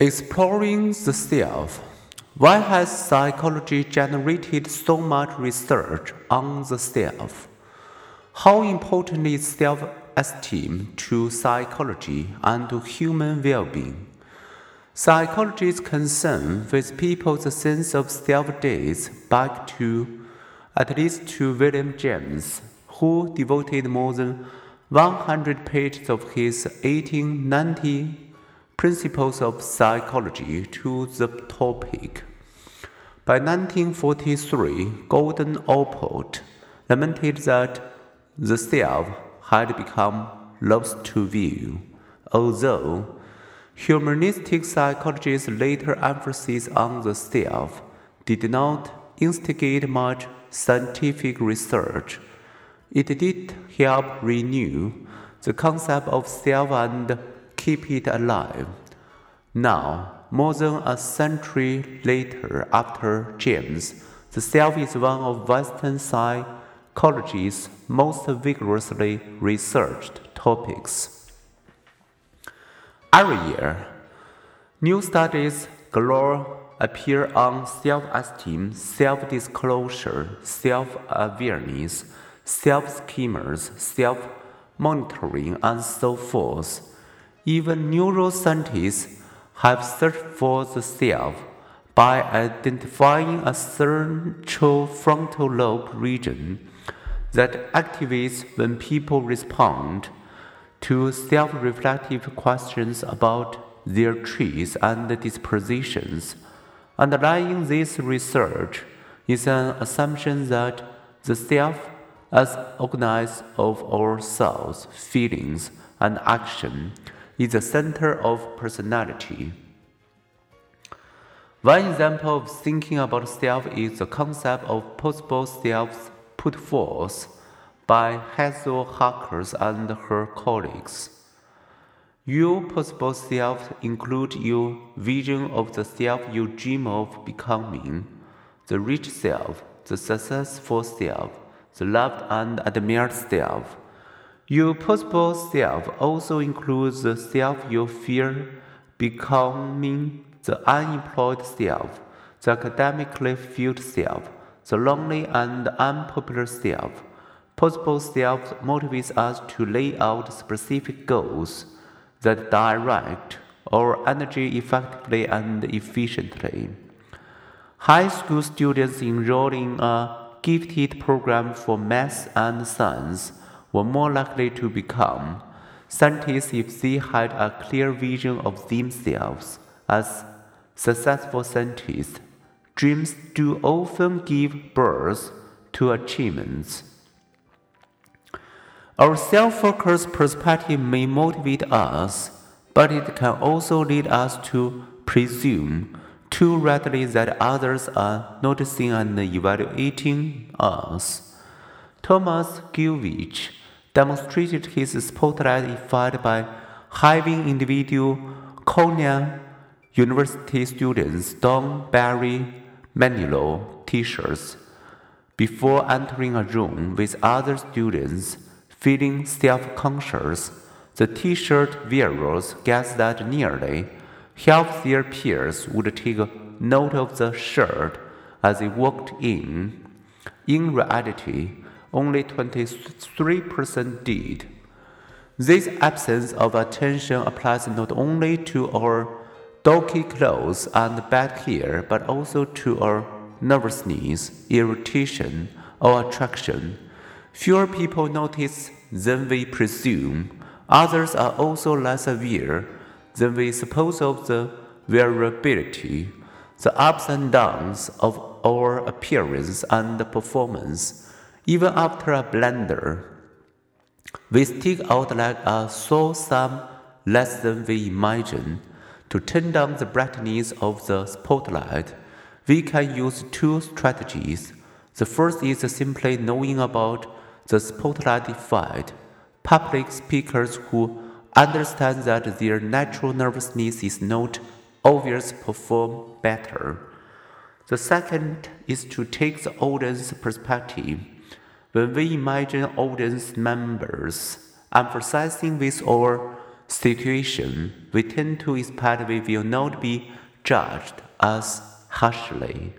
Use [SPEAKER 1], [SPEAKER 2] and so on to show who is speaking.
[SPEAKER 1] Exploring the self. Why has psychology generated so much research on the self? How important is self esteem to psychology and to human well being? Psychology's concern with people's sense of self dates back to at least to William James, who devoted more than 100 pages of his 1890 Principles of Psychology to the topic. By 1943, Gordon Allport lamented that the self had become lost to view, although humanistic psychology's later emphasis on the self did not instigate much scientific research. It did help renew the concept of self and keep it alive. Now, more than a century later, after James, the self is one of Western psychology's most vigorously researched topics. Every year, new studies galore appear on self esteem, self disclosure, self awareness, self schemas, self monitoring, and so forth. Even neuroscientists have searched for the self by identifying a central frontal lobe region that activates when people respond to self reflective questions about their traits and dispositions. Underlying this research is an assumption that the self, as organized of our thoughts, feelings, and action, is the center of personality. One example of thinking about self is the concept of possible selves put forth by Hazel Markus and her colleagues. Your possible self include your vision of the self you dream of becoming, the rich self, the successful self, the loved and admired self, your possible self also includes the self you fear becoming, the unemployed self, the academically failed self, the lonely and unpopular self. Possible self motivates us to lay out specific goals that direct our energy effectively and efficiently. High school students enroll in a gifted program for math and science were more likely to become scientists if they had a clear vision of themselves as successful scientists. Dreams do often give birth to achievements. Our self focused perspective may motivate us, but it can also lead us to presume too readily that others are noticing and evaluating us. Thomas Gilovich demonstrated his spotlight effect by having individual Cornell University students don Barry Manilow t-shirts before entering a room with other students feeling self-conscious. The t-shirt wearers guessed that nearly half their peers would take note of the shirt as they walked in. In reality, only 23% did. This absence of attention applies not only to our doggy clothes and bad hair, but also to our nervousness, irritation, or attraction. Fewer people notice than we presume. Others are also less aware than we suppose of the variability, the ups and downs of our appearance and performance even after a blender, we stick out like a sore thumb less than we imagine. To turn down the brightness of the spotlight, we can use two strategies. The first is simply knowing about the spotlight effect. Public speakers who understand that their natural nervousness is not obvious perform better. The second is to take the audience perspective. When we imagine audience members emphasizing with our situation, we tend to expect we will not be judged as harshly.